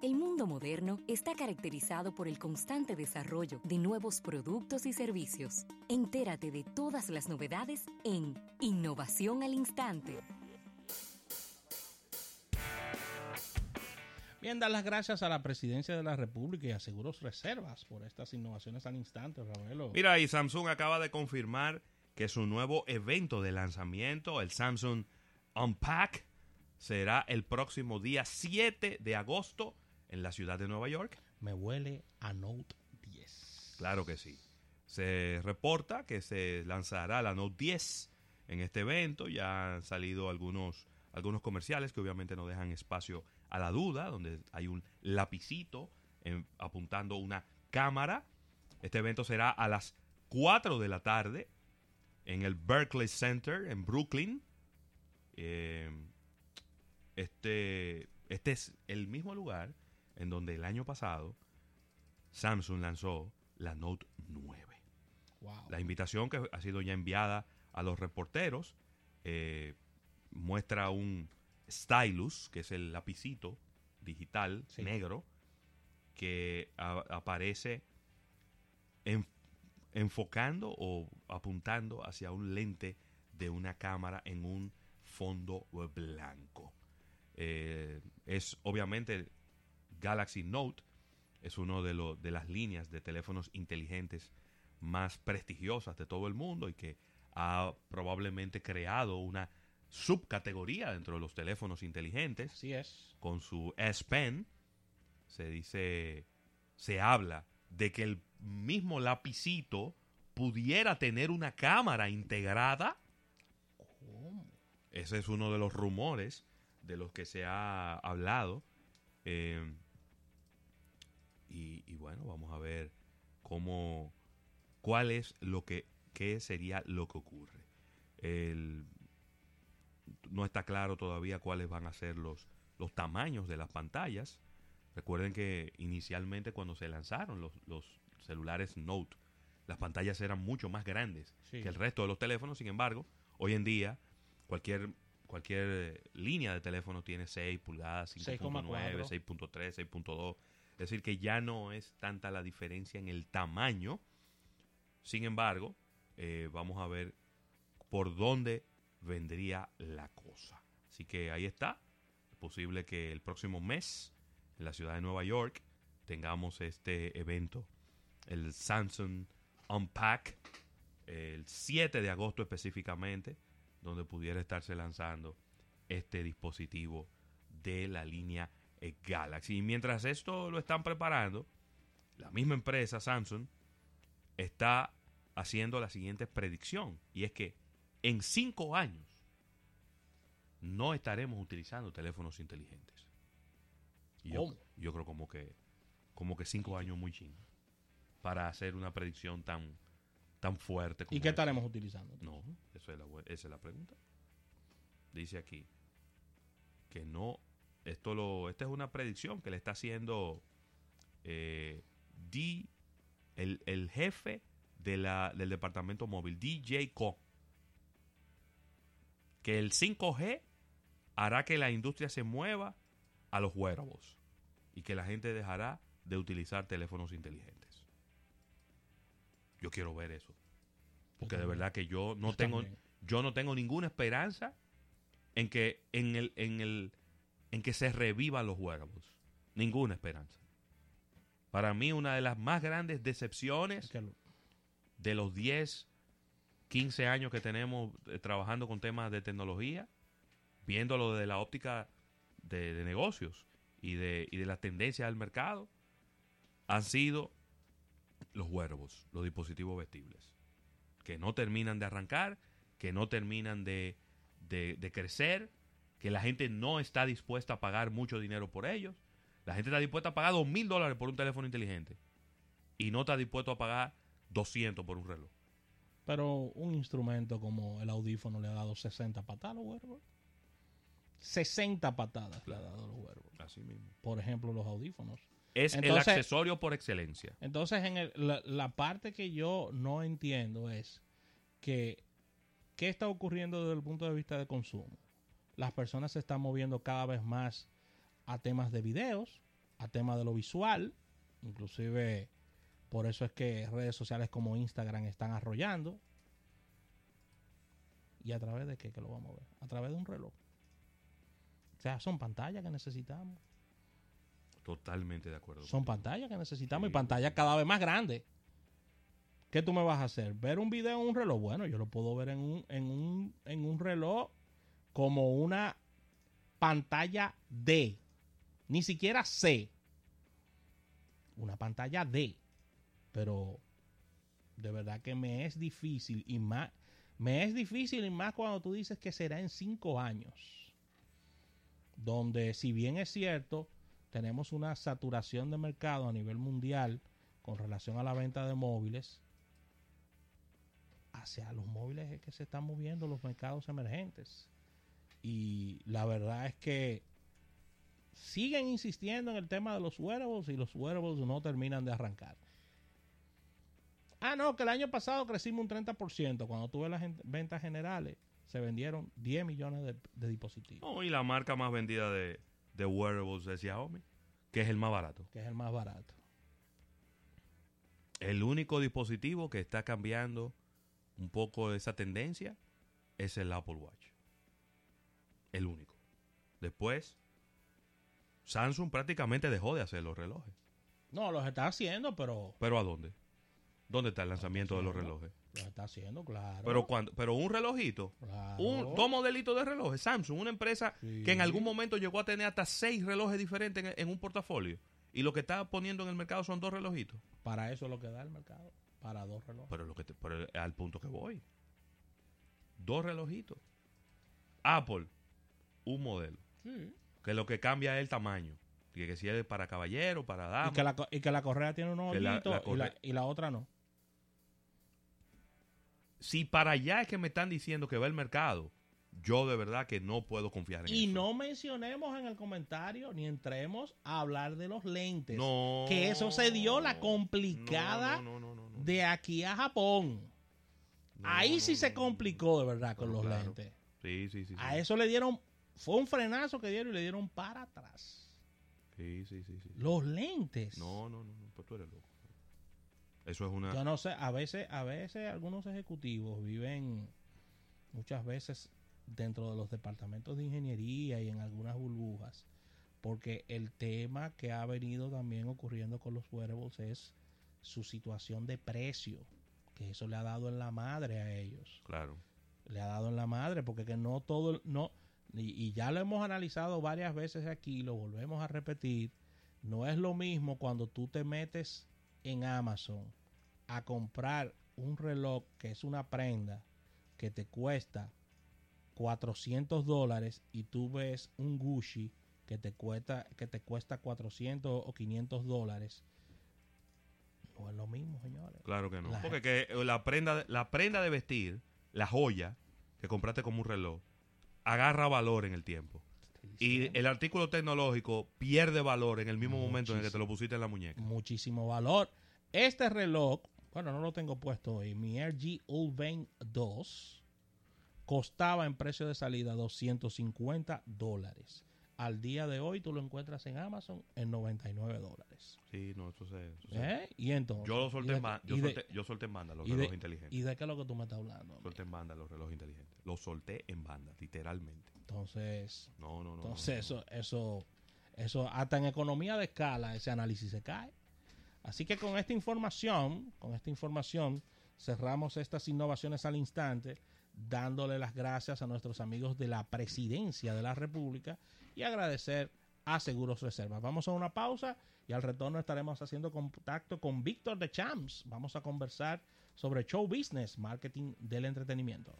El mundo moderno está caracterizado por el constante desarrollo de nuevos productos y servicios. Entérate de todas las novedades en Innovación al Instante. Bien, dar las gracias a la Presidencia de la República y a Seguros Reservas por estas innovaciones al instante, Ravelo. Mira, y Samsung acaba de confirmar que su nuevo evento de lanzamiento, el Samsung Unpack, será el próximo día 7 de agosto en la ciudad de Nueva York. Me huele a Note 10. Claro que sí. Se reporta que se lanzará la Note 10 en este evento. Ya han salido algunos, algunos comerciales que obviamente no dejan espacio a la duda, donde hay un lapicito en- apuntando una cámara. Este evento será a las 4 de la tarde en el Berkeley Center en Brooklyn. Eh, este, este es el mismo lugar en donde el año pasado Samsung lanzó la Note 9. Wow. La invitación que ha sido ya enviada a los reporteros eh, muestra un stylus, que es el lapicito digital Sí. negro, que aparece en- enfocando o apuntando hacia un lente de una cámara en un fondo blanco. Eh, es obviamente Galaxy Note, es uno de, lo- de las líneas de teléfonos inteligentes más prestigiosas de todo el mundo y que ha probablemente creado una subcategoría dentro de los teléfonos inteligentes Así es. con su S Pen. Se dice, se habla de que el mismo lapicito pudiera tener una cámara integrada. Ese es uno de los rumores de los que se ha hablado. Eh, y, y bueno, vamos a ver cómo, cuál es lo que, qué sería lo que ocurre. El, no está claro todavía cuáles van a ser los, los tamaños de las pantallas. Recuerden que inicialmente cuando se lanzaron los, los celulares Note, las pantallas eran mucho más grandes Sí. que el resto de los teléfonos. Sin embargo, hoy en día cualquier cualquier línea de teléfono tiene 6 pulgadas, 5.9, 6,4. 6.3, 6.2. Es decir, que ya no es tanta la diferencia en el tamaño. Sin embargo, eh, vamos a ver por dónde vendría la cosa. Así que ahí está. Es posible que el próximo mes, en la ciudad de Nueva York, tengamos este evento, el Samsung Unpack, el 7 de agosto específicamente, donde pudiera estarse lanzando este dispositivo de la línea Galaxy. Y mientras esto lo están preparando, la misma empresa Samsung está haciendo la siguiente predicción. Y es que en cinco años no estaremos utilizando teléfonos inteligentes. Y yo, yo creo como que como que cinco años muy chingos para hacer una predicción tan tan fuerte como ¿Y qué estaremos utilizando? No, eso es la, esa es la pregunta. Dice aquí que no, esto lo, esta es una predicción que le está haciendo eh, D, el, el jefe de la, del departamento móvil, DJ Co. Que el 5G hará que la industria se mueva a los wearables y que la gente dejará de utilizar teléfonos inteligentes. Yo quiero ver eso. Porque de verdad que yo no Yo tengo también. yo no tengo ninguna esperanza en que en el en el en que se revivan los wearables. Ninguna esperanza. Para mí una de las más grandes decepciones de los 10, 15 años que tenemos eh, trabajando con temas de tecnología, viéndolo desde la óptica de, de negocios y de, y de las tendencias del mercado, han sido los wearables, los dispositivos vestibles, que no terminan de arrancar, que no terminan de, de- de crecer, que la gente no está dispuesta a pagar mucho dinero por ellos. La gente está dispuesta a pagar dos mil dólares por un teléfono inteligente y no está dispuesto a pagar 200 por un reloj. Pero un instrumento como el audífono le ha dado 60 patadas a los wearables. 60 patadas le ha dado a los wearables. Así mismo. Por ejemplo, los audífonos. Es el accesorio por excelencia. Entonces, en el- la, la parte que yo no entiendo es que qué está ocurriendo desde el punto de vista de consumo. Las personas se están moviendo cada vez más a temas de videos, a tema de lo visual. Inclusive por eso es que redes sociales como Instagram están arrollando. ¿Y a través de qué que lo vamos a ver? A través de un reloj. O sea, son pantallas que necesitamos. Totalmente de acuerdo. Son pantallas que necesitamos Sí. y pantallas cada vez más grandes. ¿Qué tú me vas a hacer? ¿Ver un video en un reloj? Bueno, yo lo puedo ver en un, en un, en un reloj como una pantalla D. Ni siquiera C. Una pantalla D. Pero de verdad que me es difícil y más, me es difícil y más cuando tú dices que será en cinco años. Donde si bien es cierto, tenemos una saturación de mercado a nivel mundial con relación a la venta de móviles, hacia los móviles es que se están moviendo los mercados emergentes. Y la verdad es que siguen insistiendo en el tema de los wearables y los wearables no terminan de arrancar. Ah, no, que el año pasado crecimos un 30%. Cuando tuve las ventas generales, se vendieron 10 millones de, de dispositivos, y la marca más vendida de, de wearables es Xiaomi, que es el más barato. que es el más barato. El único dispositivo que está cambiando un poco esa tendencia es el Apple Watch. El único. Después, Samsung prácticamente dejó de hacer los relojes. No, los está haciendo, pero ¿Pero a dónde? ¿Dónde está el lanzamiento de los relojes? los está haciendo, claro. Pero cuando, pero un relojito, Claro. un, dos modelitos de relojes, Samsung, una empresa Sí. que en algún momento llegó a tener hasta seis relojes diferentes en, en un portafolio. Y lo que está poniendo en el mercado son dos relojitos. Para eso es lo que da el mercado. Para dos relojes. Pero, lo que te- pero al punto que voy. Dos relojitos. Apple, un modelo. Sí. Que lo que cambia es el tamaño. Que, que si es para caballero, para Y, dama. que la, y que la correa tiene unos hoyitos y, la, y otra no. Si para allá es que me están diciendo que va el mercado, yo de verdad que no puedo confiar en Y eso. no mencionemos en el comentario ni entremos a hablar de los lentes. No. Que eso se dio la complicada No, no, no, no, no, no. De aquí a Japón. No, Ahí no, sí no, se complicó de verdad con los claro. lentes. Sí, sí, sí. sí. A eso le dieron, fue un frenazo que dieron y le dieron para atrás. Sí, sí, sí, sí. Los lentes. No, no, no, no, pues tú eres loco. Eso es una... Yo no sé, a veces, a veces algunos ejecutivos viven muchas veces dentro de los departamentos de ingeniería y en algunas burbujas, porque el tema que ha venido también ocurriendo con los wearables es su situación de precio, que eso le ha dado en la madre a ellos, Claro. le ha dado en la madre, porque que no todo, no, y, y ya lo hemos analizado varias veces aquí, lo volvemos a repetir, no es lo mismo cuando tú te metes en Amazon a comprar un reloj que es una prenda que te cuesta 400 dólares y tú ves un Gucci que te cuesta que te cuesta 400 o 500 dólares no es lo mismo señores Claro que no. La- Porque que la prenda, la prenda de vestir, la joya que compraste como un reloj, agarra valor en el tiempo. Y el artículo tecnológico pierde valor en el mismo momento en el que te lo pusiste en la muñeca. muchísimo valor. Este reloj, bueno, no lo tengo puesto hoy, mi RG Ulvane 2 costaba en precio de salida 250 dólares. Al día de hoy tú lo encuentras en Amazon en 99 dólares. Sí, no, eso se... eso ¿Eh? Y entonces. Yo lo ¿y solté en banda. Yo, solté, yo solté en banda los de- relojes inteligentes. ¿Y de qué es lo que tú me estás hablando? Solté en banda los relojes inteligentes. Los solté en banda, literalmente. Entonces, No, no, no. no, entonces no. eso, eso, eso, hasta en economía de escala, ese análisis se cae. Así que con esta información, con esta información, cerramos estas innovaciones al instante, dándole las gracias a nuestros amigos de la Presidencia de la República y agradecer a Seguros Reservas. Vamos a una pausa y al retorno estaremos haciendo contacto con Víctor de Champs. Vamos a conversar sobre show business, marketing del entretenimiento.